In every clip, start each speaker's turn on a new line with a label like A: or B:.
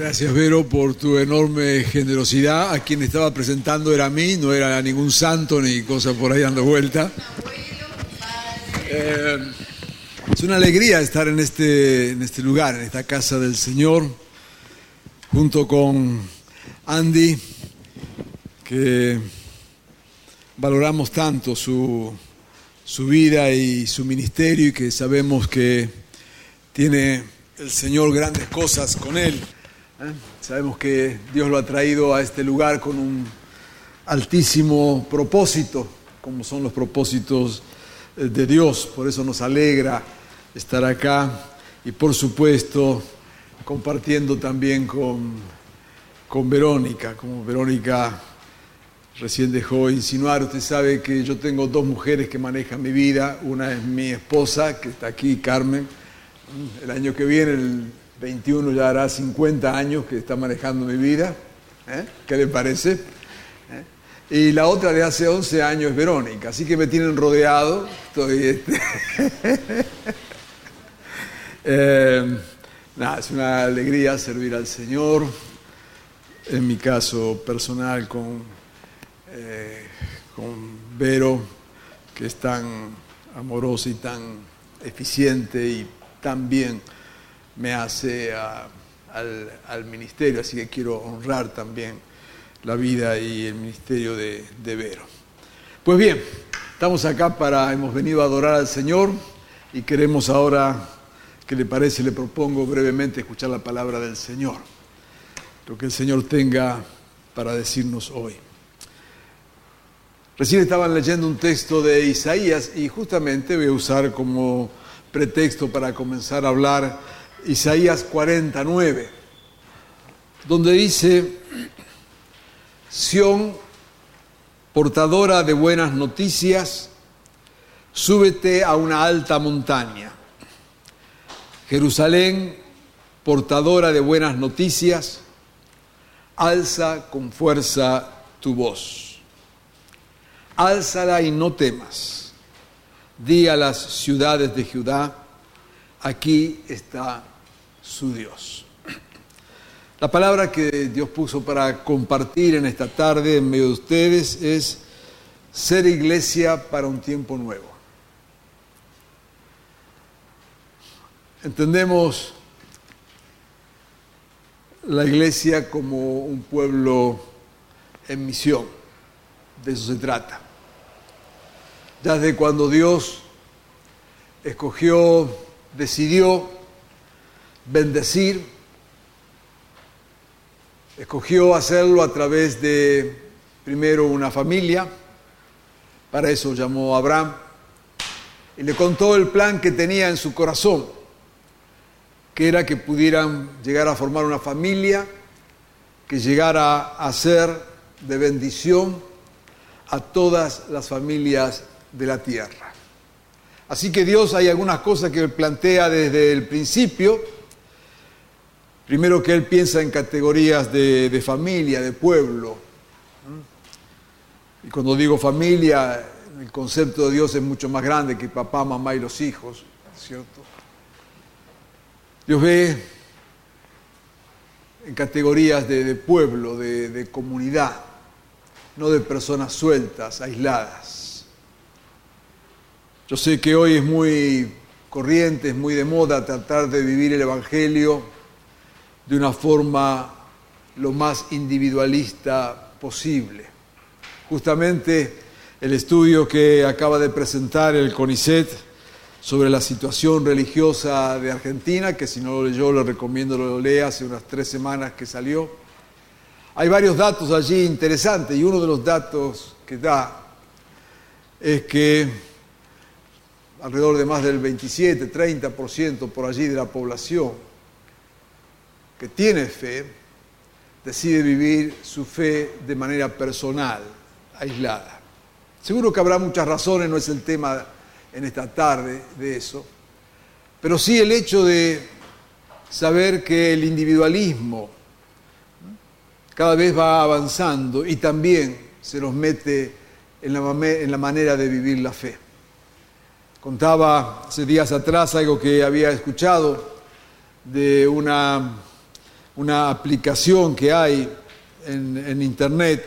A: Gracias Vero por tu enorme generosidad. A quien estaba presentando era a mí, no era ningún santo ni cosa por ahí dando vuelta. Eh, es una alegría estar en este, en este lugar, en esta casa del Señor, junto con Andy, que valoramos tanto su, su vida y su ministerio y que sabemos que tiene el Señor grandes cosas con él. Sabemos que Dios lo ha traído a este lugar con un altísimo propósito, como son los propósitos eh, de Dios. Por eso nos alegra estar acá y por supuesto compartiendo también con, con Verónica, como Verónica recién dejó insinuar, usted sabe que yo tengo dos mujeres que manejan mi vida, una es mi esposa, que está aquí, Carmen, el año que viene, 21 ya hará 50 años que está manejando mi vida. ¿eh? ¿Qué le parece? ¿Eh? Y la otra de hace 11 años es Verónica, así que me tienen rodeado. Estoy, este, eh, nada, es una alegría servir al Señor, en mi caso personal con, con Vero, que es tan amorosa y tan eficiente y tan bien me hace al, ministerio, así que quiero honrar también la vida y el ministerio de, de Vero. Pues bien, estamos acá para, hemos venido a adorar al Señor y queremos ahora, ¿qué le parece? Le propongo brevemente escuchar la palabra del Señor, lo que el Señor tenga para decirnos hoy. Recién estaban leyendo un texto de Isaías y justamente voy a usar como pretexto para comenzar a hablar Isaías 49, donde dice, Sión, portadora de buenas noticias, súbete a una alta montaña. Jerusalén, portadora de buenas noticias, alza con fuerza tu voz. Álzala y no temas. Di a las ciudades de Judá, aquí está su Dios. La palabra que Dios puso para compartir en esta tarde en medio de ustedes es ser iglesia para un tiempo nuevo. Entendemos la iglesia como un pueblo en misión, de eso se trata. Desde cuando Dios escogió decidió bendecir, escogió hacerlo a través de primero una familia, para eso llamó a Abraham, y le contó el plan que tenía en su corazón, que era que pudieran llegar a formar una familia, que llegara a ser de bendición a todas las familias de la tierra. Así que Dios hay algunas cosas que plantea desde el principio. Primero que Él piensa en categorías de, familia, de pueblo. Y cuando digo familia, el concepto de Dios es mucho más grande que papá, mamá y los hijos, ¿cierto? Dios ve en categorías de, pueblo, de comunidad, no de personas sueltas, aisladas. Yo sé que hoy es muy corriente, es muy de moda tratar de vivir el Evangelio de una forma lo más individualista posible. Justamente el estudio que acaba de presentar el CONICET sobre la situación religiosa de Argentina, que si no lo leyó le recomiendo lo lea, hace unas tres semanas que salió. Hay varios datos allí interesantes y uno de los datos que da es que alrededor de más del 27, 30% por allí de la población que tiene fe, decide vivir su fe de manera personal, aislada. Seguro que habrá muchas razones, no es el tema en esta tarde de eso, pero sí el hecho de saber que el individualismo cada vez va avanzando y también se nos mete en la, en la manera de vivir la fe. Contaba hace días atrás algo que había escuchado de una, una aplicación que hay en, internet,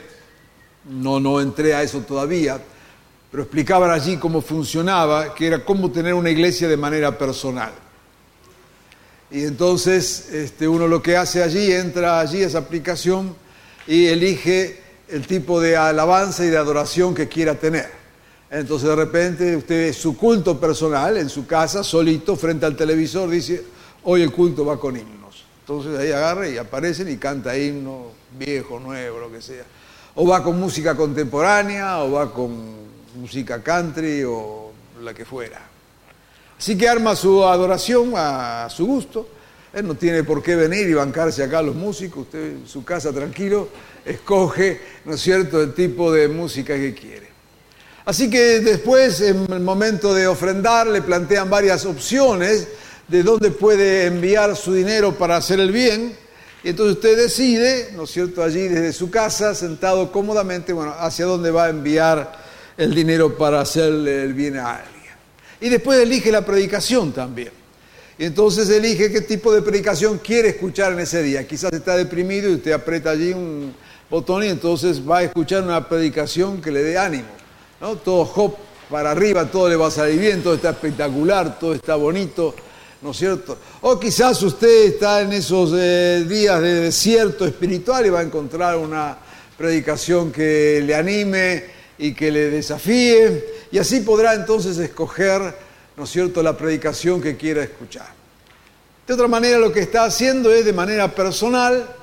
A: no, no entré a eso todavía, pero explicaban allí cómo funcionaba, que era cómo tener una iglesia de manera personal. Y entonces este, uno lo que hace allí, entra allí a esa aplicación y elige el tipo de alabanza y de adoración que quiera tener. Entonces de repente usted su culto personal en su casa, solito, frente al televisor, dice, hoy el culto va con himnos. Entonces ahí agarra y aparecen y canta himno viejo, nuevo, lo que sea. O va con música contemporánea, o va con música country, o la que fuera. Así que arma su adoración a su gusto. Él no tiene por qué venir y bancarse acá los músicos. Usted en su casa tranquilo escoge, ¿no es cierto?, el tipo de música que quiere. Así que después, en el momento de ofrendar, le plantean varias opciones de dónde puede enviar su dinero para hacer el bien. Y entonces usted decide, ¿no es cierto?, allí desde su casa, sentado cómodamente, bueno, hacia dónde va a enviar el dinero para hacerle el bien a alguien. Y después elige la predicación también. Y entonces elige qué tipo de predicación quiere escuchar en ese día. Quizás está deprimido y usted aprieta allí un botón y entonces va a escuchar una predicación que le dé ánimo. ¿No? Todo hop para arriba, todo le va a salir bien, todo está espectacular, todo está bonito, ¿no es cierto? O quizás usted está en esos eh, días de desierto espiritual y va a encontrar una predicación que le anime y que le desafíe y así podrá entonces escoger, ¿no es cierto?, la predicación que quiera escuchar. De otra manera, lo que está haciendo es de manera personal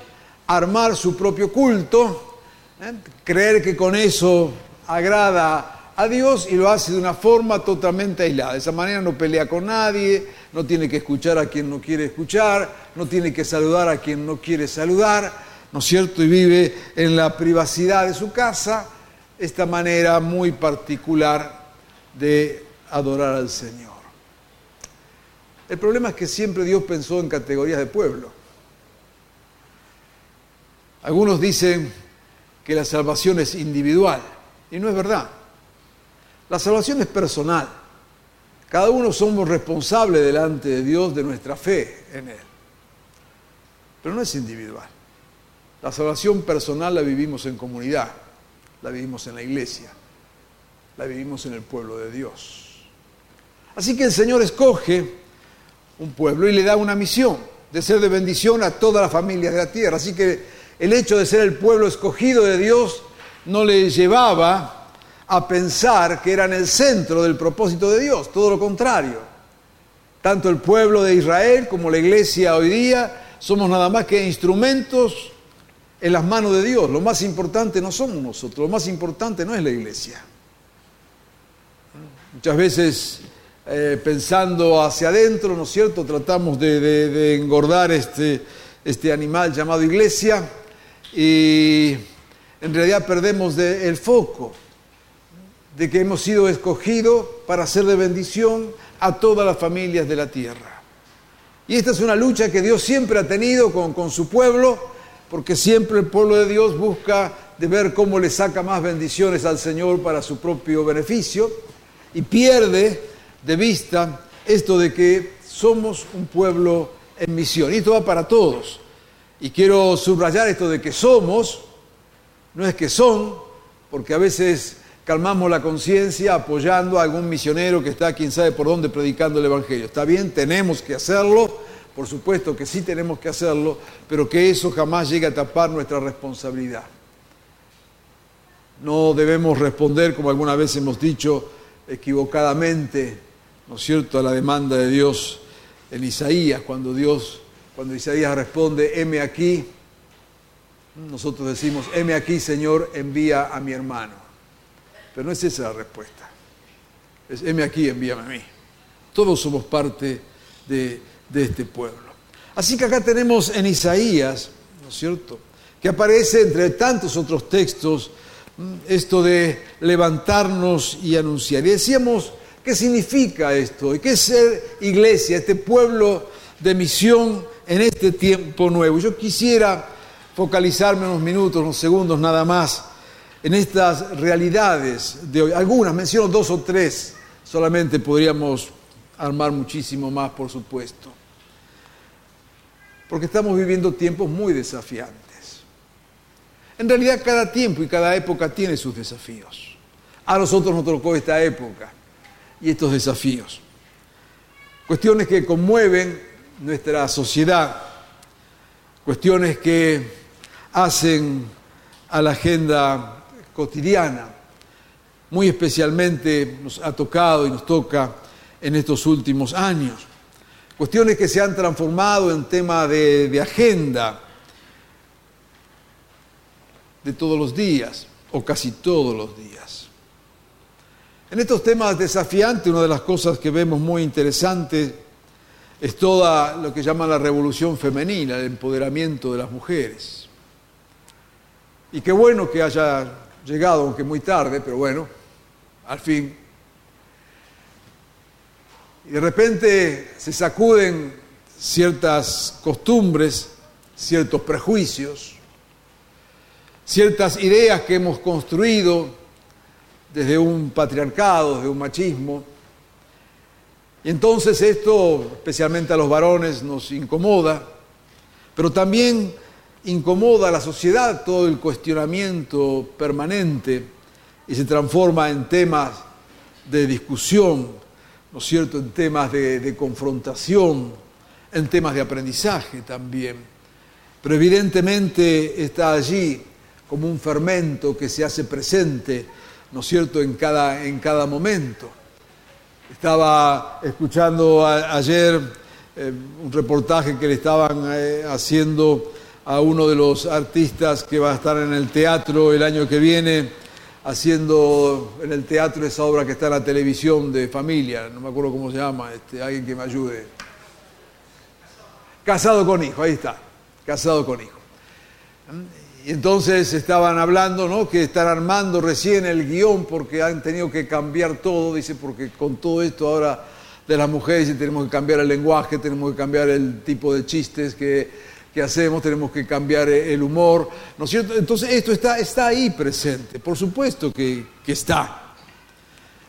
A: armar su propio culto, ¿eh? creer que con eso agrada a Dios y lo hace de una forma totalmente aislada. De esa manera no pelea con nadie, no tiene que escuchar a quien no quiere escuchar, no tiene que saludar a quien no quiere saludar, ¿no es cierto? Y vive en la privacidad de su casa, esta manera muy particular de adorar al Señor. El problema es que siempre Dios pensó en categorías de pueblo. Algunos dicen que la salvación es individual y no es verdad. La salvación es personal. Cada uno somos responsables delante de Dios de nuestra fe en Él. Pero no es individual. La salvación personal la vivimos en comunidad, la vivimos en la iglesia la vivimos en el pueblo de Dios. Así que el Señor escoge un pueblo y le da una misión de ser de bendición a todas las familias de la tierra. Así que el hecho de ser el pueblo escogido de Dios no le llevaba a pensar que eran el centro del propósito de Dios, todo lo contrario. Tanto el pueblo de Israel como la iglesia hoy día somos nada más que instrumentos en las manos de Dios. Lo más importante no somos nosotros, lo más importante no es la iglesia. Muchas veces eh, pensando hacia adentro, ¿no es cierto? Tratamos de, engordar este, este, animal llamado iglesia y en realidad perdemos el foco de que hemos sido escogidos para ser de bendición a todas las familias de la tierra. Y esta es una lucha que Dios siempre ha tenido con, con su pueblo, porque siempre el pueblo de Dios busca de ver cómo le saca más bendiciones al Señor para su propio beneficio y pierde de vista esto de que somos un pueblo en misión. Y esto va para todos. Y quiero subrayar esto de que somos, no es que son, porque a veces calmamos la conciencia apoyando a algún misionero que está quién sabe por dónde predicando el Evangelio. Está bien, tenemos que hacerlo, por supuesto que sí tenemos que hacerlo, pero que eso jamás llegue a tapar nuestra responsabilidad. No debemos responder, como alguna vez hemos dicho, equivocadamente, ¿no es cierto?, a la demanda de Dios en Isaías, cuando Dios, cuando Isaías responde, heme aquí, nosotros decimos, heme aquí, Señor, envía a mi hermano. Pero no es esa la respuesta. Es, heme aquí, envíame a mí. Todos somos parte de, de este pueblo. Así que acá tenemos en Isaías, ¿no es cierto?, que aparece entre tantos otros textos, esto de levantarnos y anunciar. Y decíamos, ¿qué significa esto? ¿Y qué es ser iglesia, este pueblo de misión en este tiempo nuevo? Yo quisiera focalizarme unos minutos, unos segundos nada más en estas realidades de hoy. Algunas, menciono dos o tres, solamente podríamos armar muchísimo más, por supuesto. porque estamos viviendo tiempos muy desafiantes. En realidad cada tiempo y cada época tiene sus desafíos. A nosotros nos tocó esta época y estos desafíos. Cuestiones que conmueven nuestra sociedad, cuestiones que hacen a la agenda cotidiana. Muy especialmente nos ha tocado y nos toca en estos últimos años. Cuestiones que se han transformado en tema de, agenda de todos los días, o casi todos los días. En estos temas desafiantes, una de las cosas que vemos muy interesante es toda lo que llaman la revolución femenina, el empoderamiento de las mujeres. Y qué bueno que haya llegado, aunque muy tarde, pero bueno, al fin. Y de repente se sacuden ciertas costumbres, ciertos prejuicios, ciertas ideas que hemos construido desde un patriarcado, desde un machismo. Y entonces esto, especialmente a los varones, nos incomoda, pero también incomoda a la sociedad todo el cuestionamiento permanente y se transforma en temas de discusión, ¿no es cierto?, en temas de, confrontación, en temas de aprendizaje también. Pero evidentemente está allí como un fermento que se hace presente, ¿no es cierto?, en cada, en cada momento. Estaba escuchando ayer eh, un reportaje que le estaban eh, haciendo a uno de los artistas que va a estar en el teatro el año que viene, haciendo en el teatro esa obra que está en la televisión de familia, no me acuerdo cómo se llama, este, alguien que me ayude. Casado con hijo, ahí está, casado con hijo. Y entonces estaban hablando, ¿no? Que están armando recién el guion porque han tenido que cambiar todo, dice, porque con todo esto ahora de las mujeres tenemos que cambiar el lenguaje, tenemos que cambiar el tipo de chistes que, hacemos, tenemos que cambiar el humor, ¿no es cierto? Entonces esto está, está ahí presente, por supuesto que, que está.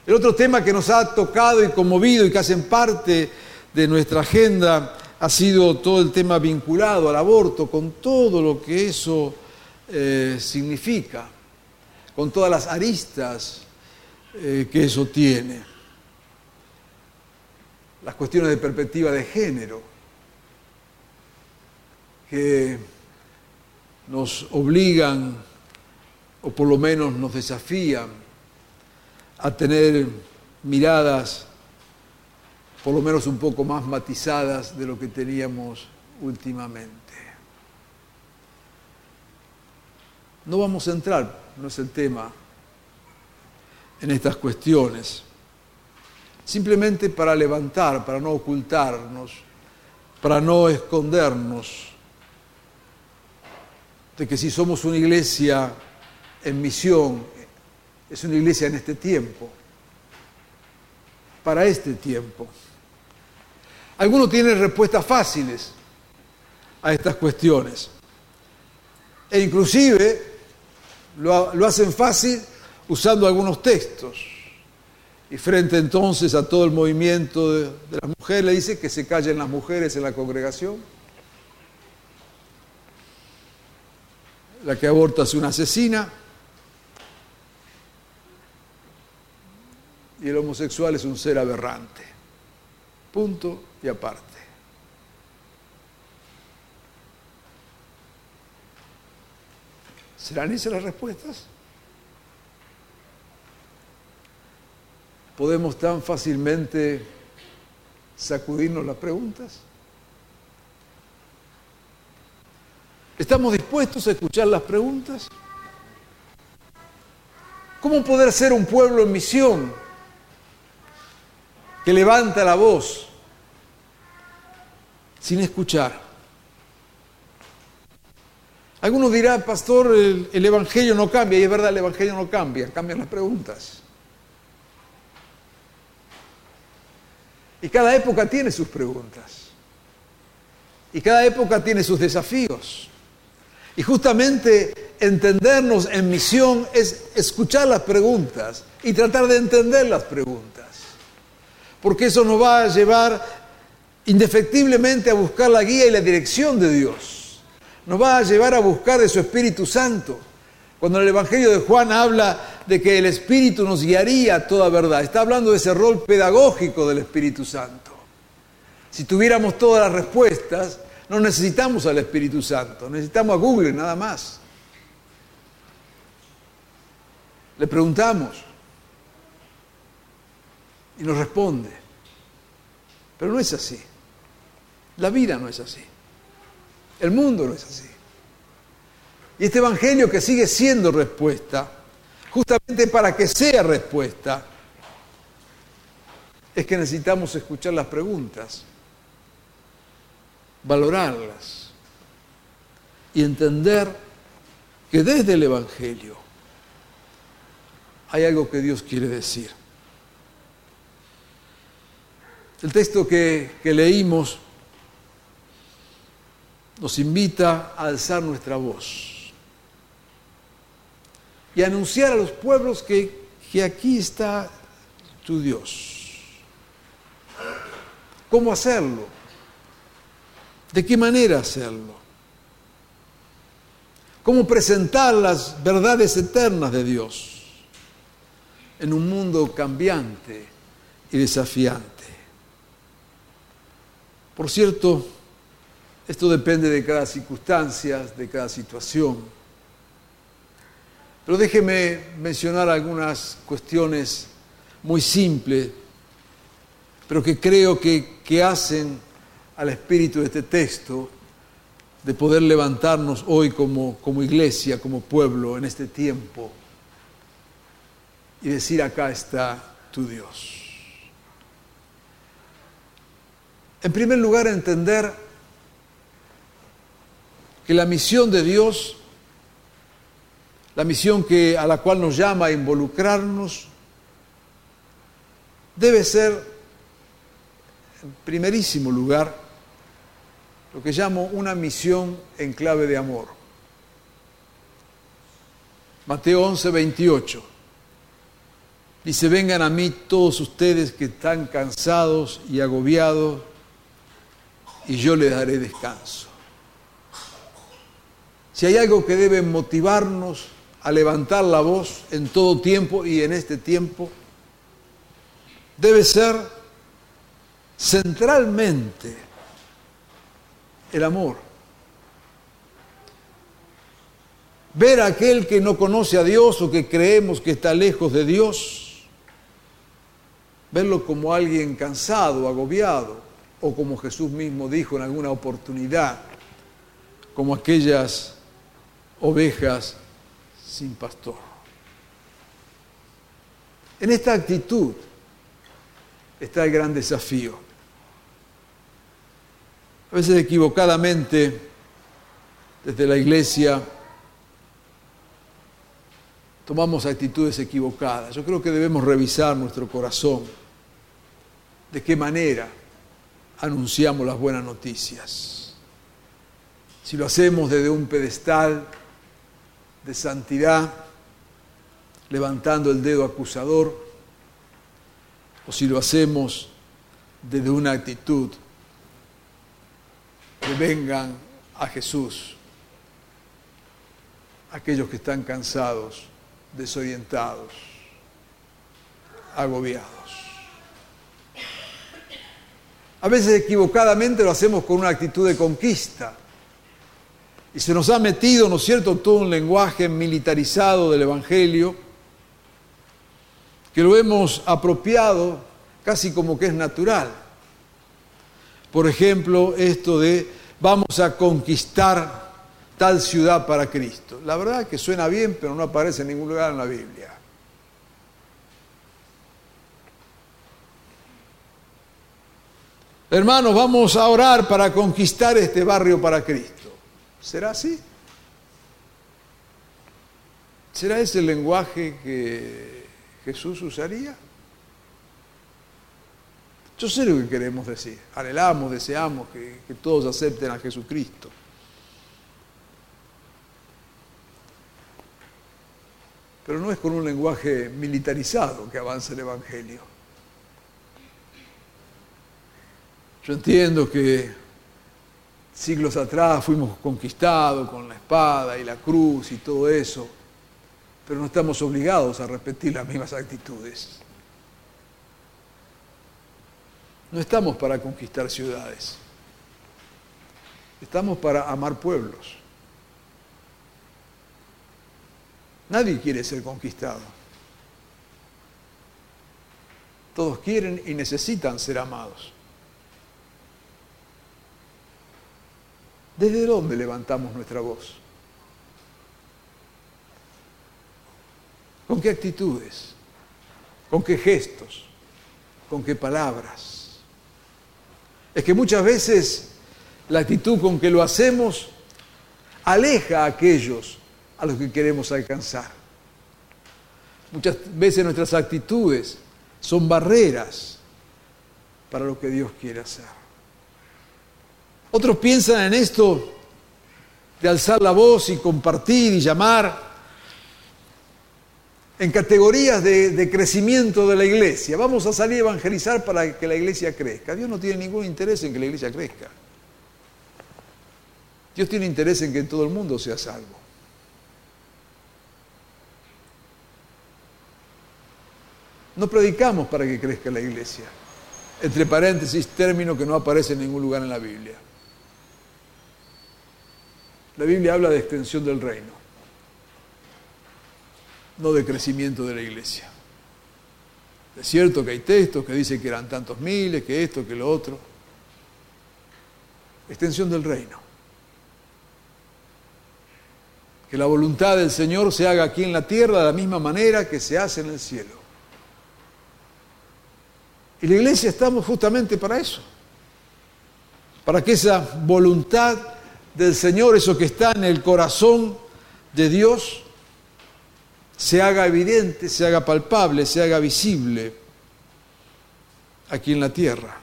A: El otro tema que nos ha tocado y conmovido y que hacen parte de nuestra agenda ha sido todo el tema vinculado al aborto, con todo lo que eso eh, significa, con todas las aristas eh, que eso tiene. Las cuestiones de perspectiva de género, que nos obligan, o por lo menos nos desafían, a tener miradas por lo menos un poco más matizadas de lo que teníamos últimamente. No vamos a entrar, no es el tema, en estas cuestiones. Simplemente para levantar, para no ocultarnos, para no escondernos de que si somos una iglesia en misión, es una iglesia en este tiempo, para este tiempo. Algunos tienen respuestas fáciles a estas cuestiones. E inclusive lo, hacen fácil usando algunos textos. Y frente entonces a todo el movimiento de, de las mujeres, le dice que se callen las mujeres en la congregación. La que aborta es una asesina. Y el homosexual es un ser aberrante. Punto y aparte. ¿Serán esas las respuestas? ¿Podemos tan fácilmente sacudirnos las preguntas? ¿Estamos dispuestos a escuchar las preguntas? ¿Cómo poder ser un pueblo en misión que levanta la voz sin escuchar? Algunos dirán, pastor, el, Evangelio no cambia, y es verdad, el Evangelio no cambia, cambian las preguntas. Y cada época tiene sus preguntas. Y cada época tiene sus desafíos. Y justamente entendernos en misión es escuchar las preguntas y tratar de entender las preguntas. Porque eso nos va a llevar indefectiblemente a buscar la guía y la dirección de Dios. Nos va a llevar a buscar de su Espíritu Santo. Cuando el Evangelio de Juan habla de que el Espíritu nos guiaría a toda verdad, está hablando de ese rol pedagógico del Espíritu Santo. Si tuviéramos todas las respuestas, no necesitamos al Espíritu Santo, necesitamos a Google nada más. Le preguntamos y nos responde. Pero no es así. La vida no es así. El mundo no es así. Y este Evangelio que sigue siendo respuesta, justamente para que sea respuesta, es que necesitamos escuchar las preguntas, valorarlas y entender que desde el Evangelio hay algo que Dios quiere decir. El texto que, leímos nos invita a alzar nuestra voz y a anunciar a los pueblos que, que aquí está tu Dios. ¿Cómo hacerlo? ¿De qué manera hacerlo? ¿Cómo presentar las verdades eternas de Dios? en un mundo cambiante y desafiante. Por cierto, esto depende de cada circunstancia, de cada situación. Pero déjeme mencionar algunas cuestiones muy simples, pero que creo que, que hacen al espíritu de este texto de poder levantarnos hoy como, como iglesia, como pueblo en este tiempo y decir, acá está tu Dios. En primer lugar, entender que la misión de Dios, la misión que, a la cual nos llama a involucrarnos, debe ser, en primerísimo lugar, lo que llamo una misión en clave de amor. Mateo 11, 28. Dice, vengan a mí todos ustedes que están cansados y agobiados, y yo les daré descanso. Si hay algo que debe motivarnos a levantar la voz en todo tiempo y en este tiempo, debe ser centralmente el amor. Ver a aquel que no conoce a Dios o que creemos que está lejos de Dios verlo como alguien cansado, agobiado, o como Jesús mismo dijo en alguna oportunidad, como aquellas ovejas sin pastor. En esta actitud está el gran desafío. A veces equivocadamente, desde la iglesia, tomamos actitudes equivocadas. Yo creo que debemos revisar nuestro corazón de qué manera anunciamos las buenas noticias. Si lo hacemos desde un pedestal de santidad, levantando el dedo acusador, o si lo hacemos desde una actitud vengan a Jesús aquellos que están cansados, desorientados, agobiados. A veces equivocadamente lo hacemos con una actitud de conquista. Y se nos ha metido, ¿no es cierto?, todo un lenguaje militarizado del Evangelio, que lo hemos apropiado casi como que es natural. Por ejemplo, esto de vamos a conquistar tal ciudad para Cristo. La verdad es que suena bien, pero no aparece en ningún lugar en la Biblia. Hermanos, vamos a orar para conquistar este barrio para Cristo. ¿Será así? ¿Será ese el lenguaje que Jesús usaría? Yo sé lo que queremos decir. Anhelamos, deseamos que, todos acepten a Jesucristo. Pero no es con un lenguaje militarizado que avanza el Evangelio. Yo entiendo que siglos atrás fuimos conquistados con la espada y la cruz y todo eso, pero no estamos obligados a repetir las mismas actitudes. No estamos para conquistar ciudades, estamos para amar pueblos. Nadie quiere ser conquistado. Todos quieren y necesitan ser amados. ¿Desde dónde levantamos nuestra voz? ¿Con qué actitudes? ¿Con qué gestos? ¿Con qué palabras? Es que muchas veces la actitud con que lo hacemos aleja a aquellos a los que queremos alcanzar. Muchas veces nuestras actitudes son barreras para lo que Dios quiere hacer. Otros piensan en esto de alzar la voz y compartir y llamar en categorías de, crecimiento de la iglesia. Vamos a salir a evangelizar para que la iglesia crezca. Dios no tiene ningún interés en que la iglesia crezca. Dios tiene interés en que todo el mundo sea salvo. No predicamos para que crezca la iglesia. Entre paréntesis, término que no aparece en ningún lugar en la Biblia. La Biblia habla de extensión del reino, no de crecimiento de la iglesia. Es cierto que hay textos que dicen que eran tantos miles, que esto, que lo otro. Extensión del reino. Que la voluntad del Señor se haga aquí en la tierra de la misma manera que se hace en el cielo. Y la iglesia estamos justamente para eso. Para que esa voluntad del Señor, eso que está en el corazón de Dios, se haga evidente, se haga palpable, se haga visible aquí en la tierra.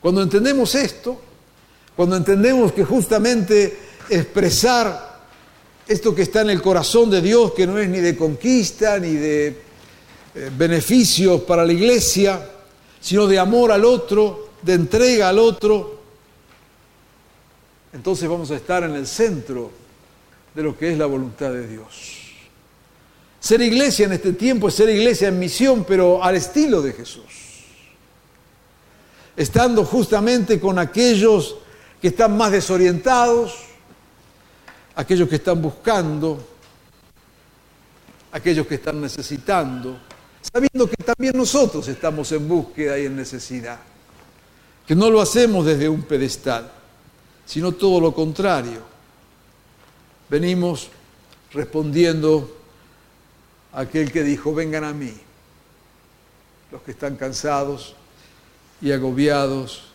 A: Cuando entendemos esto, cuando entendemos que justamente expresar esto que está en el corazón de Dios, que no es ni de conquista, ni de eh, beneficios para la iglesia, sino de amor al otro, de entrega al otro, entonces vamos a estar en el centro de lo que es la voluntad de Dios. Ser iglesia en este tiempo es ser iglesia en misión, pero al estilo de Jesús. Estando justamente con aquellos que están más desorientados, aquellos que están buscando, aquellos que están necesitando, sabiendo que también nosotros estamos en búsqueda y en necesidad, que no lo hacemos desde un pedestal sino todo lo contrario. Venimos respondiendo aquel que dijo, vengan a mí, los que están cansados y agobiados,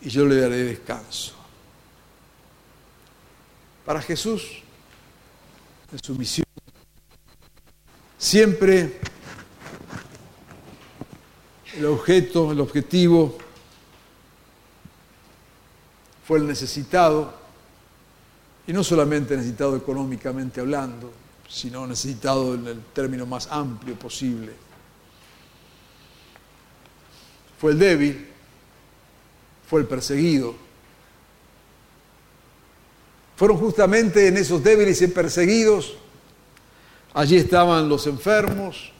A: y yo le daré descanso. Para Jesús, en su misión, siempre el objeto, el objetivo fue el necesitado, y no solamente necesitado económicamente hablando, sino necesitado en el término más amplio posible. Fue el débil, fue el perseguido. Fueron justamente en esos débiles y perseguidos, allí estaban los enfermos,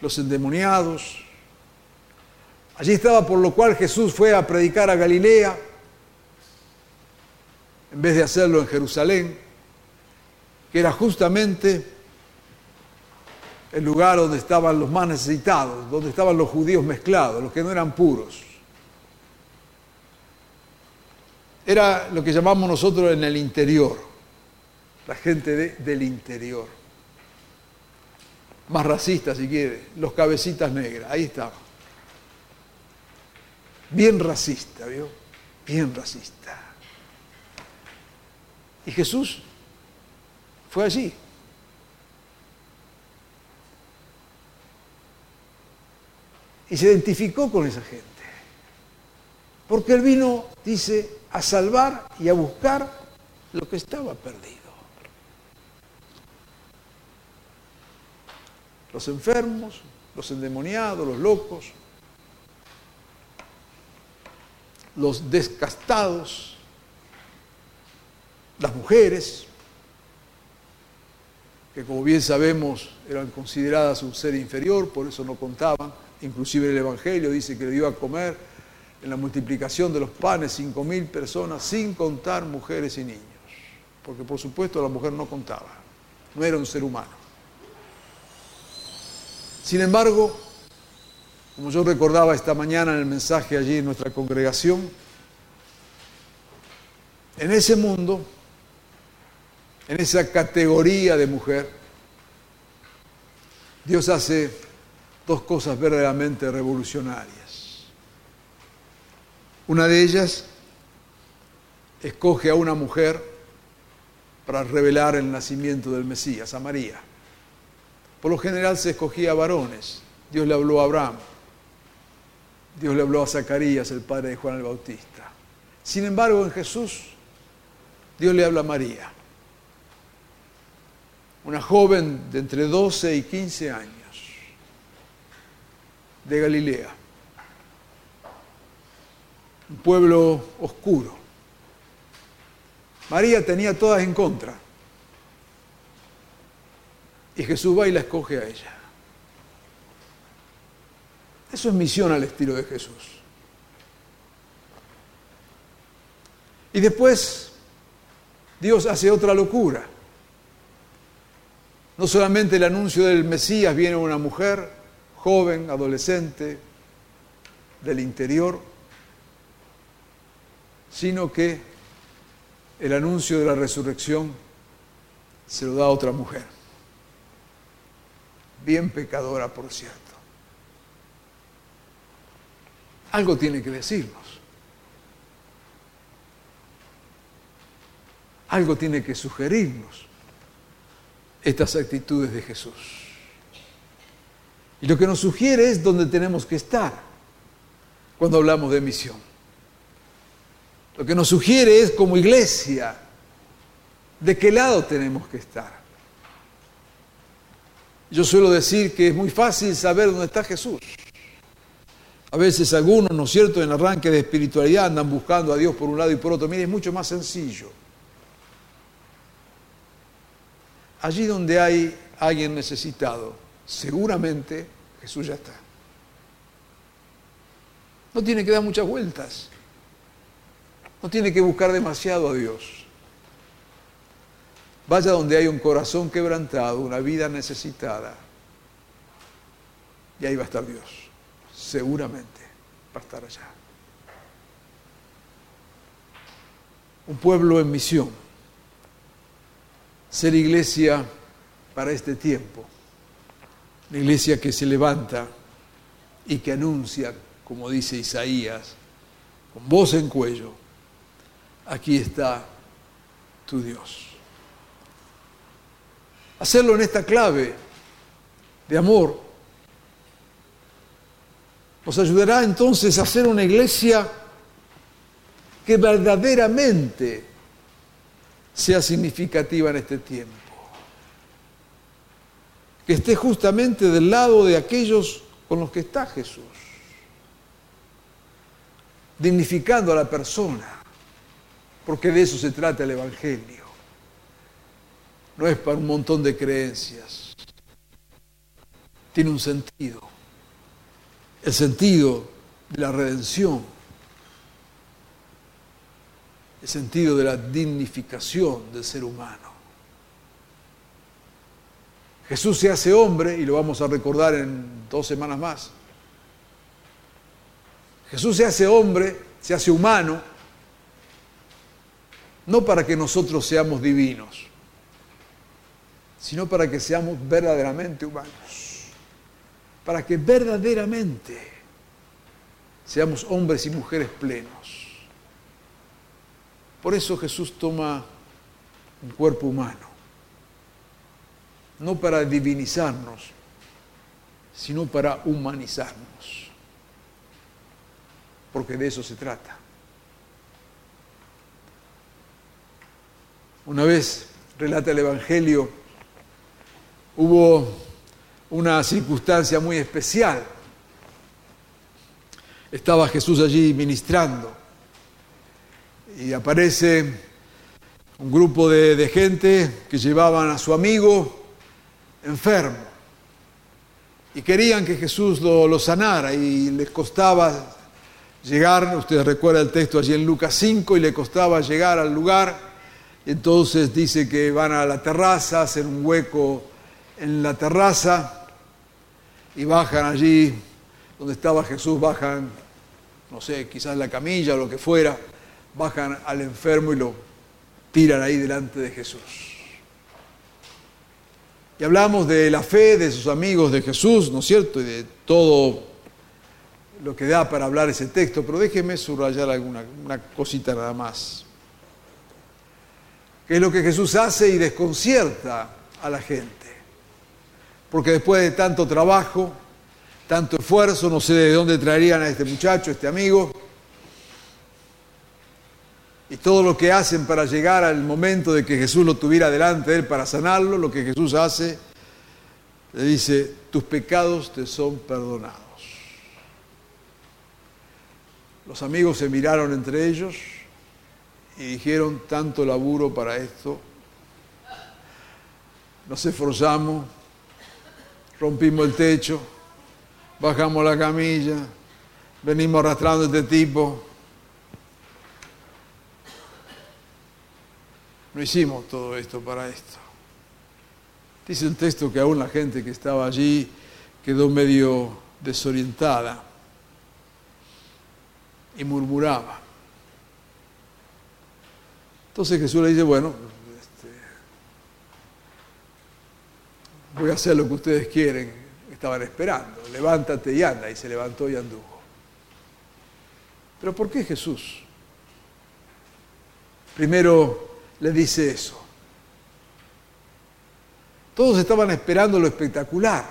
A: los endemoniados, allí estaba por lo cual Jesús fue a predicar a Galilea, en vez de hacerlo en Jerusalén, que era justamente el lugar donde estaban los más necesitados, donde estaban los judíos mezclados, los que no eran puros. Era lo que llamamos nosotros en el interior, la gente del interior. Más racista si quiere, los cabecitas negras, ahí estaba. Bien racista, ¿vio? Bien racista. Y Jesús fue allí. Y se identificó con esa gente. Porque él vino, dice, a salvar y a buscar lo que estaba perdido. Los enfermos, los endemoniados, los locos. los descastados, las mujeres, que como bien sabemos eran consideradas un ser inferior, por eso no contaban. Inclusive el Evangelio dice que le dio a comer en la multiplicación de los panes cinco mil personas, sin contar mujeres y niños. Porque por supuesto la mujer no contaba, no era un ser humano. Sin embargo, como yo recordaba esta mañana en el mensaje allí en nuestra congregación, en ese mundo en esa categoría de mujer, Dios hace dos cosas verdaderamente revolucionarias. Una de ellas escoge a una mujer para revelar el nacimiento del Mesías, a María. Por lo general se escogía a varones. Dios le habló a Abraham. Dios le habló a Zacarías, el padre de Juan el Bautista. Sin embargo, en Jesús, Dios le habla a María una joven de entre 12 y 15 años, de Galilea, un pueblo oscuro. María tenía todas en contra. Y Jesús va y la escoge a ella. Eso es misión al estilo de Jesús. Y después Dios hace otra locura. No solamente el anuncio del Mesías viene una mujer joven, adolescente, del interior, sino que el anuncio de la resurrección se lo da a otra mujer, bien pecadora, por cierto. Algo tiene que decirnos. Algo tiene que sugerirnos estas actitudes de Jesús. Y lo que nos sugiere es dónde tenemos que estar cuando hablamos de misión. Lo que nos sugiere es como iglesia de qué lado tenemos que estar. Yo suelo decir que es muy fácil saber dónde está Jesús. A veces algunos, ¿no es cierto?, en arranque de espiritualidad andan buscando a Dios por un lado y por otro. Mire, es mucho más sencillo. Allí donde hay alguien necesitado, seguramente Jesús ya está. No tiene que dar muchas vueltas. No tiene que buscar demasiado a Dios. Vaya donde hay un corazón quebrantado, una vida necesitada. Y ahí va a estar Dios. Seguramente va a estar allá. Un pueblo en misión ser iglesia para este tiempo. Una iglesia que se levanta y que anuncia, como dice Isaías, con voz en cuello, aquí está tu Dios. Hacerlo en esta clave de amor nos ayudará entonces a ser una iglesia que verdaderamente sea significativa en este tiempo. Que esté justamente del lado de aquellos con los que está Jesús, dignificando a la persona, porque de eso se trata el Evangelio. No es para un montón de creencias, tiene un sentido, el sentido de la redención el sentido de la dignificación del ser humano. Jesús se hace hombre y lo vamos a recordar en dos semanas más. Jesús se hace hombre, se hace humano, no para que nosotros seamos divinos, sino para que seamos verdaderamente humanos, para que verdaderamente seamos hombres y mujeres plenos. Por eso Jesús toma un cuerpo humano, no para divinizarnos, sino para humanizarnos, porque de eso se trata. Una vez, relata el Evangelio, hubo una circunstancia muy especial. Estaba Jesús allí ministrando y aparece un grupo de, gente que llevaban a su amigo enfermo. Y querían que Jesús lo, lo sanara y les costaba llegar, ustedes recuerdan el texto allí en Lucas 5, y le costaba llegar al lugar, entonces dice que van a la terraza, hacen un hueco en la terraza y bajan allí. Donde estaba Jesús, bajan, no sé, quizás la camilla o lo que fuera, bajan al enfermo y lo tiran ahí delante de Jesús. Y hablamos de la fe de sus amigos de Jesús, ¿no es cierto? Y de todo lo que da para hablar ese texto, pero déjeme subrayar alguna una cosita nada más. Que es lo que Jesús hace y desconcierta a la gente. Porque después de tanto trabajo, tanto esfuerzo, no sé de dónde traerían a este muchacho, este amigo, y todo lo que hacen para llegar al momento de que Jesús lo tuviera delante de él para sanarlo, lo que Jesús hace, le dice, tus pecados te son perdonados. Los amigos se miraron entre ellos y dijeron, tanto laburo para esto. Nos esforzamos, rompimos el techo, bajamos la camilla, venimos arrastrando a este tipo. No hicimos todo esto para esto. Dice el texto que aún la gente que estaba allí quedó medio desorientada y murmuraba. Entonces Jesús le dice, bueno, este, voy a hacer lo que ustedes quieren, estaban esperando, levántate y anda, y se levantó y anduvo. Pero ¿por qué Jesús? Primero le dice eso. Todos estaban esperando lo espectacular,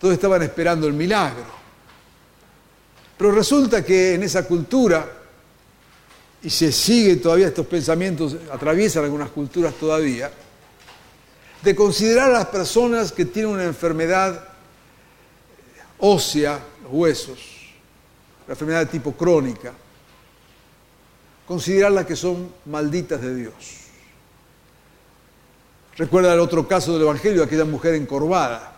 A: todos estaban esperando el milagro. Pero resulta que en esa cultura, y se sigue todavía estos pensamientos, atraviesan algunas culturas todavía, de considerar a las personas que tienen una enfermedad ósea, huesos, la enfermedad de tipo crónica, considerarlas que son malditas de Dios. Recuerda el otro caso del Evangelio, aquella mujer encorvada.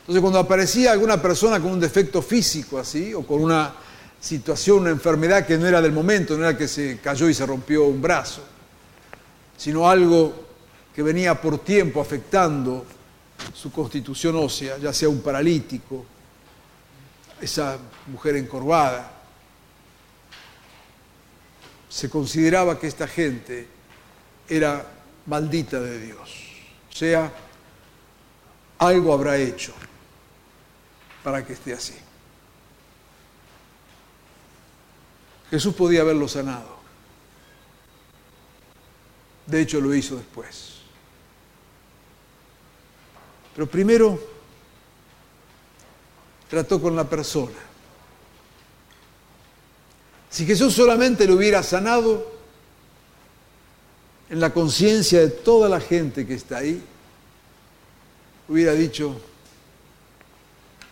A: Entonces cuando aparecía alguna persona con un defecto físico así, o con una situación, una enfermedad que no era del momento, no era que se cayó y se rompió un brazo, sino algo que venía por tiempo afectando su constitución ósea, ya sea un paralítico, esa mujer encorvada, se consideraba que esta gente era maldita de Dios, o sea, algo habrá hecho para que esté así. Jesús podía haberlo sanado. De hecho, lo hizo después. Pero primero trató con la persona. Si Jesús solamente lo hubiera sanado, en la conciencia de toda la gente que está ahí, hubiera dicho,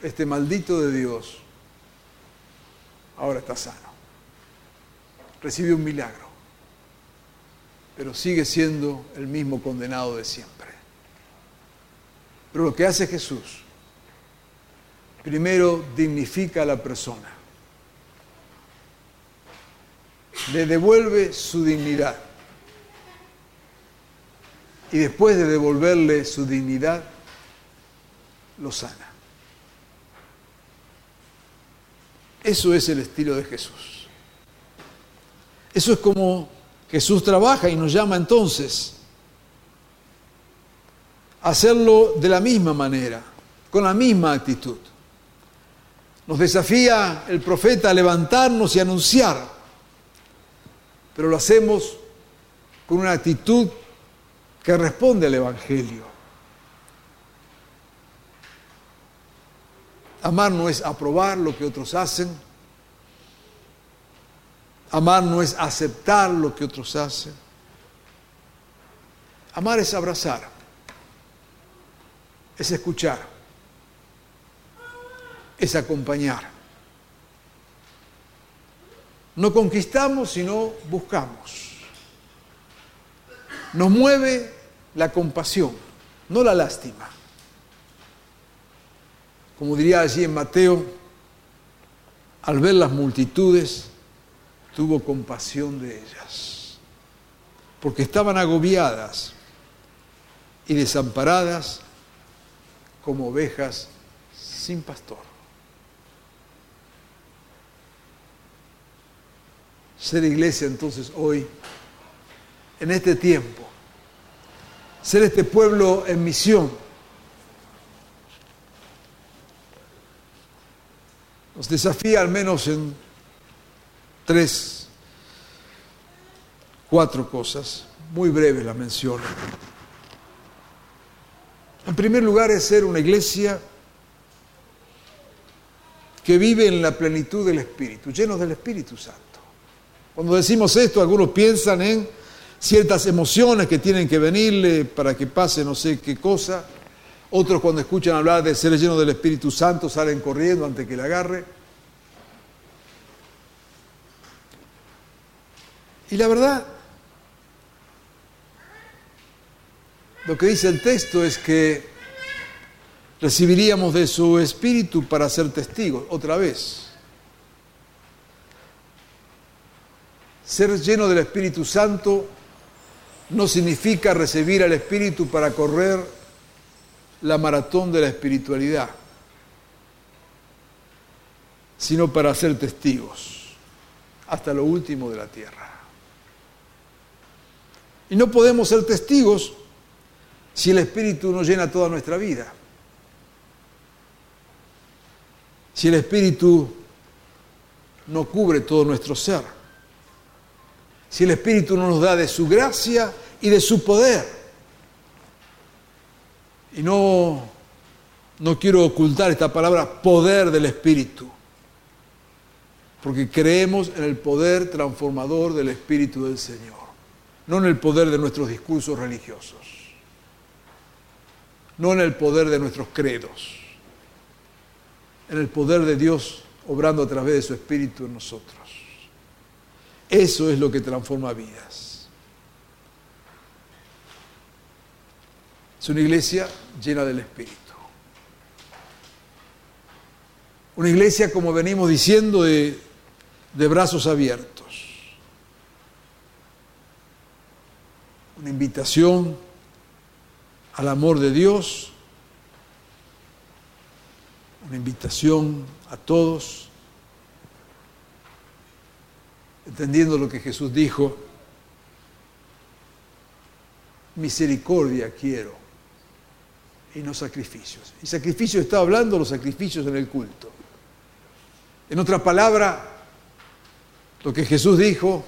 A: este maldito de Dios ahora está sano. Recibió un milagro, pero sigue siendo el mismo condenado de siempre. Pero lo que hace Jesús, primero dignifica a la persona, le devuelve su dignidad y después de devolverle su dignidad, lo sana. Eso es el estilo de Jesús. Eso es como Jesús trabaja y nos llama entonces a hacerlo de la misma manera, con la misma actitud. Nos desafía el profeta a levantarnos y anunciar, pero lo hacemos con una actitud que responde al Evangelio. Amar no es aprobar lo que otros hacen. Amar no es aceptar lo que otros hacen. Amar es abrazar, es escuchar, es acompañar. No conquistamos, sino buscamos. Nos mueve la compasión, no la lástima. Como diría allí en Mateo, al ver las multitudes, tuvo compasión de ellas, porque estaban agobiadas y desamparadas como ovejas sin pastor. Ser iglesia entonces hoy, en este tiempo, ser este pueblo en misión, nos desafía al menos en tres, cuatro cosas, muy breves la menciono. En primer lugar es ser una iglesia que vive en la plenitud del Espíritu, llenos del Espíritu Santo. Cuando decimos esto, algunos piensan en ciertas emociones que tienen que venirle para que pase no sé qué cosa. Otros cuando escuchan hablar de ser lleno del Espíritu Santo salen corriendo antes que le agarre. Y la verdad, lo que dice el texto es que recibiríamos de su Espíritu para ser testigos, otra vez. Ser lleno del Espíritu Santo no significa recibir al Espíritu para correr la maratón de la espiritualidad, sino para ser testigos hasta lo último de la tierra. Y no podemos ser testigos si el Espíritu no llena toda nuestra vida. Si el Espíritu no cubre todo nuestro ser. Si el Espíritu no nos da de su gracia y de su poder. Y no, no quiero ocultar esta palabra poder del Espíritu, porque creemos en el poder transformador del Espíritu del Señor, no en el poder de nuestros discursos religiosos, no en el poder de nuestros credos, en el poder de Dios obrando a través de su Espíritu en nosotros. Eso es lo que transforma vidas. Es una iglesia llena del Espíritu. Una iglesia, como venimos diciendo, de, de brazos abiertos. Una invitación al amor de Dios, una invitación a todos, entendiendo lo que Jesús dijo, misericordia quiero y no sacrificios. Y sacrificio está hablando de los sacrificios en el culto. En otra palabra, lo que Jesús dijo,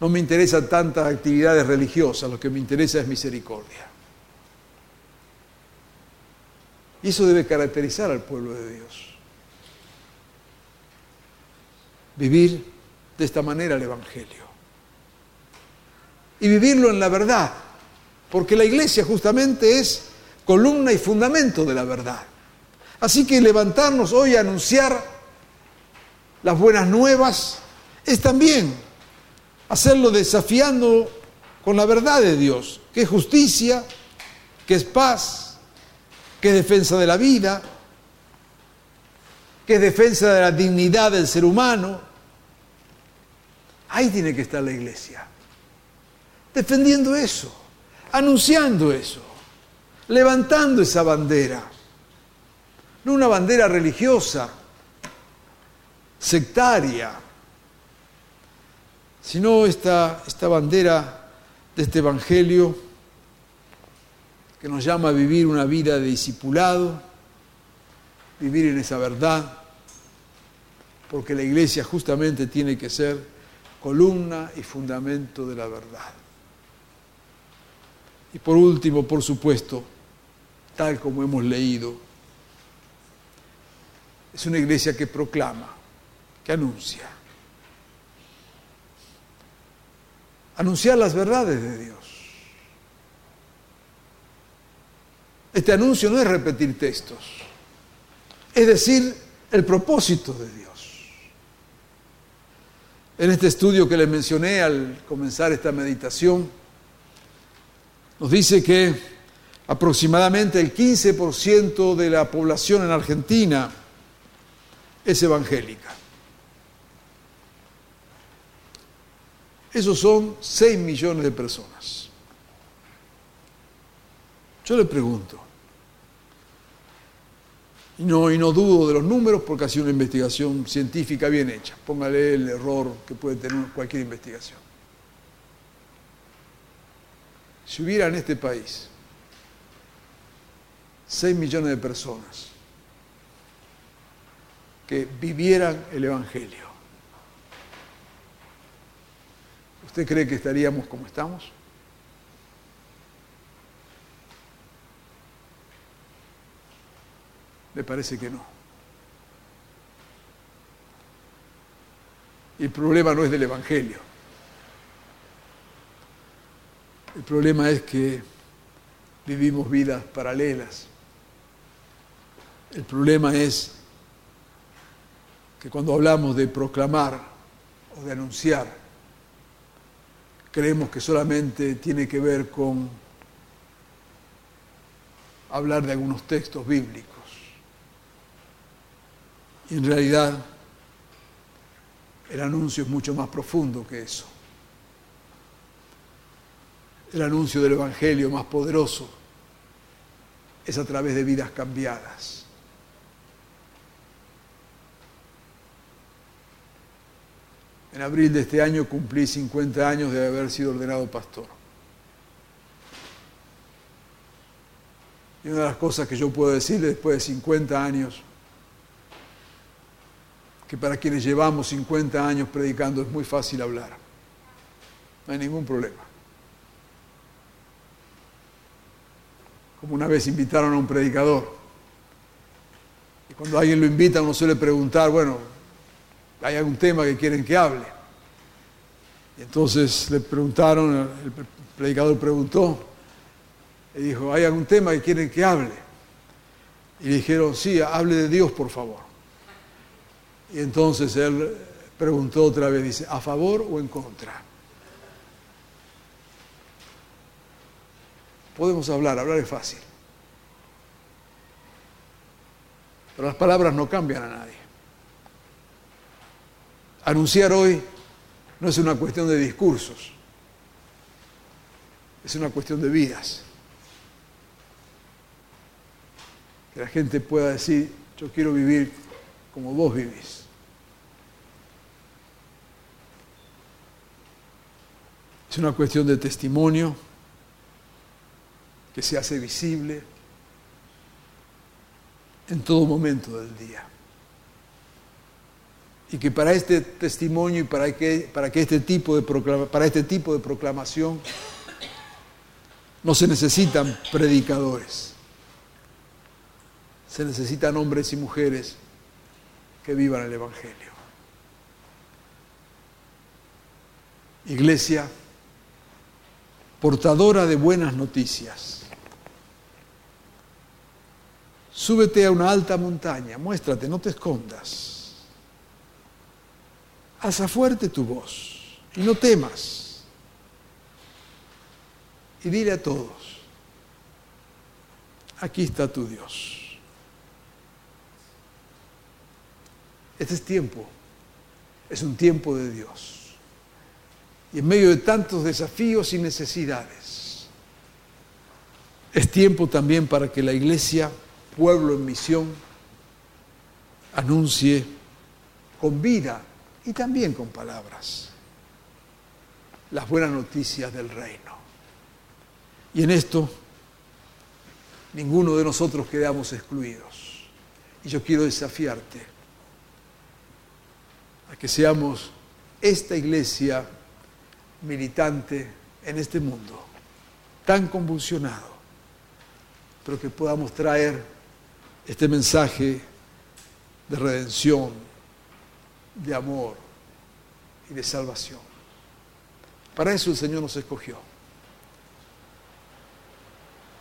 A: no me interesan tantas actividades religiosas, lo que me interesa es misericordia. Y eso debe caracterizar al pueblo de Dios. Vivir de esta manera el Evangelio. Y vivirlo en la verdad, porque la iglesia justamente es columna y fundamento de la verdad. Así que levantarnos hoy a anunciar las buenas nuevas es también hacerlo desafiando con la verdad de Dios, que es justicia, que es paz, que es defensa de la vida, que es defensa de la dignidad del ser humano. Ahí tiene que estar la iglesia, defendiendo eso, anunciando eso levantando esa bandera. No una bandera religiosa, sectaria, sino esta, esta bandera de este Evangelio que nos llama a vivir una vida de discipulado, vivir en esa verdad, porque la iglesia justamente tiene que ser columna y fundamento de la verdad. Y por último, por supuesto, tal como hemos leído. Es una iglesia que proclama, que anuncia. Anunciar las verdades de Dios. Este anuncio no es repetir textos, es decir, el propósito de Dios. En este estudio que les mencioné al comenzar esta meditación, nos dice que aproximadamente el 15% de la población en Argentina es evangélica. Esos son 6 millones de personas. Yo le pregunto, no, y no dudo de los números porque ha sido una investigación científica bien hecha. Póngale el error que puede tener cualquier investigación. Si hubiera en este país 6 millones de personas que vivieran el Evangelio, ¿usted cree que estaríamos como estamos? Me parece que no. El problema no es del Evangelio. El problema es que vivimos vidas paralelas. El problema es que cuando hablamos de proclamar o de anunciar, creemos que solamente tiene que ver con hablar de algunos textos bíblicos. Y en realidad el anuncio es mucho más profundo que eso. El anuncio del Evangelio más poderoso es a través de vidas cambiadas. En abril de este año cumplí 50 años de haber sido ordenado pastor. Y una de las cosas que yo puedo decir después de 50 años que para quienes llevamos 50 años predicando es muy fácil hablar. No hay ningún problema. Como una vez invitaron a un predicador. Y cuando alguien lo invita uno suele preguntar, bueno, ¿hay algún tema que quieren que hable? Y entonces le preguntaron, el predicador preguntó, y dijo, ¿hay algún tema que quieren que hable? Y le dijeron, sí, hable de Dios, por favor. Y entonces él preguntó otra vez, dice, ¿a favor o en contra? Podemos hablar, hablar es fácil. Pero las palabras no cambian a nadie. Anunciar hoy no es una cuestión de discursos, es una cuestión de vidas. Que la gente pueda decir, yo quiero vivir como vos vivís. Es una cuestión de testimonio que se hace visible en todo momento del día. Y que para este testimonio y para que, para que este, tipo de para este tipo de proclamación no se necesitan predicadores, se necesitan hombres y mujeres que vivan el Evangelio. Iglesia, portadora de buenas noticias. Súbete a una alta montaña, muéstrate, no te escondas. Alza fuerte tu voz y no temas. Y dile a todos, aquí está tu Dios. Este es tiempo, es un tiempo de Dios y en medio de tantos desafíos y necesidades. Es tiempo también para que la iglesia, pueblo en misión, anuncie con vida y también con palabras las buenas noticias del reino. Y en esto ninguno de nosotros quedamos excluidos. Y yo quiero desafiarte a que seamos esta iglesia militante en este mundo tan convulsionado, pero que podamos traer este mensaje de redención, de amor y de salvación. Para eso el Señor nos escogió.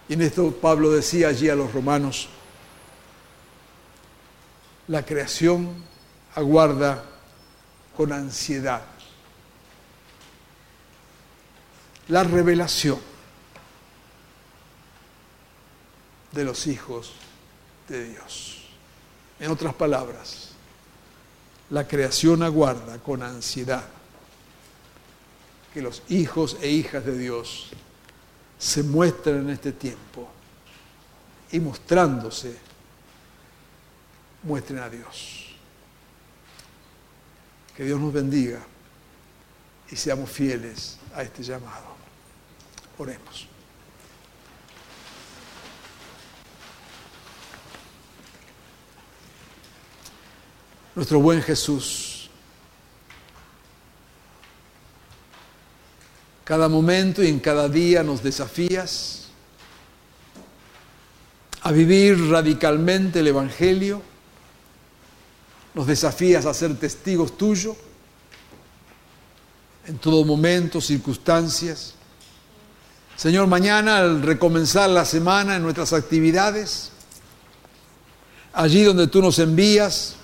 A: Y en esto Pablo decía allí a los romanos, la creación aguarda con ansiedad la revelación de los hijos de Dios. En otras palabras, la creación aguarda con ansiedad que los hijos e hijas de Dios se muestren en este tiempo y mostrándose, muestren a Dios. Que Dios nos bendiga y seamos fieles a este llamado. Oremos. Nuestro buen Jesús, cada momento y en cada día nos desafías a vivir radicalmente el Evangelio, nos desafías a ser testigos tuyos en todo momento, circunstancias. Señor, mañana al recomenzar la semana en nuestras actividades, allí donde tú nos envías,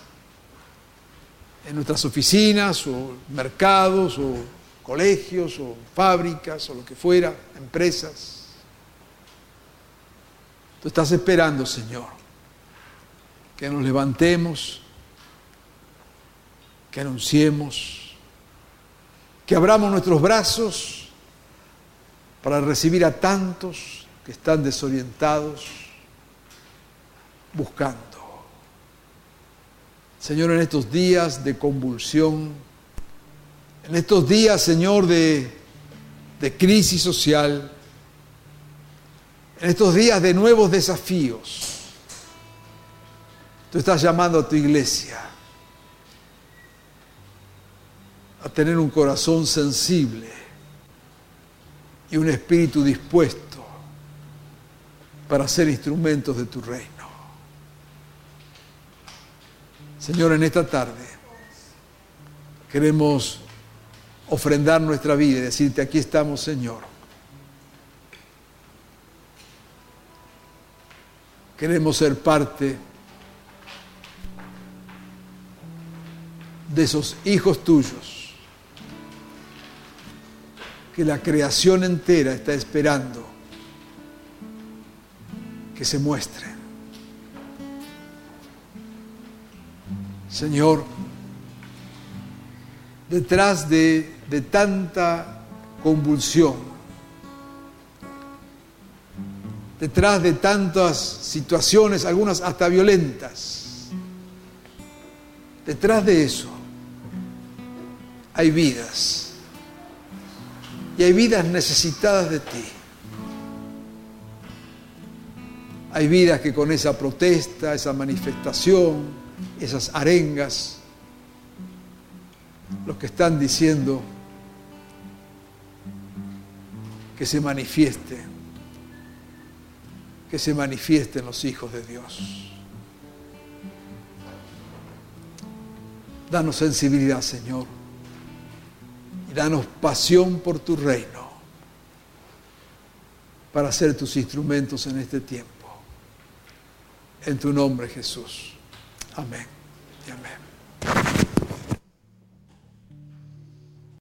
A: en nuestras oficinas o mercados o colegios o fábricas o lo que fuera, empresas. Tú estás esperando, Señor, que nos levantemos, que anunciemos, que abramos nuestros brazos para recibir a tantos que están desorientados, buscando. Señor, en estos días de convulsión, en estos días, Señor, de, de crisis social, en estos días de nuevos desafíos, tú estás llamando a tu iglesia a tener un corazón sensible y un espíritu dispuesto para ser instrumentos de tu reino. Señor, en esta tarde queremos ofrendar nuestra vida y decirte, aquí estamos, Señor. Queremos ser parte de esos hijos tuyos que la creación entera está esperando que se muestren. Señor, detrás de, de tanta convulsión, detrás de tantas situaciones, algunas hasta violentas, detrás de eso hay vidas. Y hay vidas necesitadas de ti. Hay vidas que con esa protesta, esa manifestación, esas arengas, los que están diciendo que se manifieste, que se manifiesten los hijos de Dios. Danos sensibilidad, Señor, danos pasión por tu reino para ser tus instrumentos en este tiempo. En tu nombre, Jesús. Amén y amén.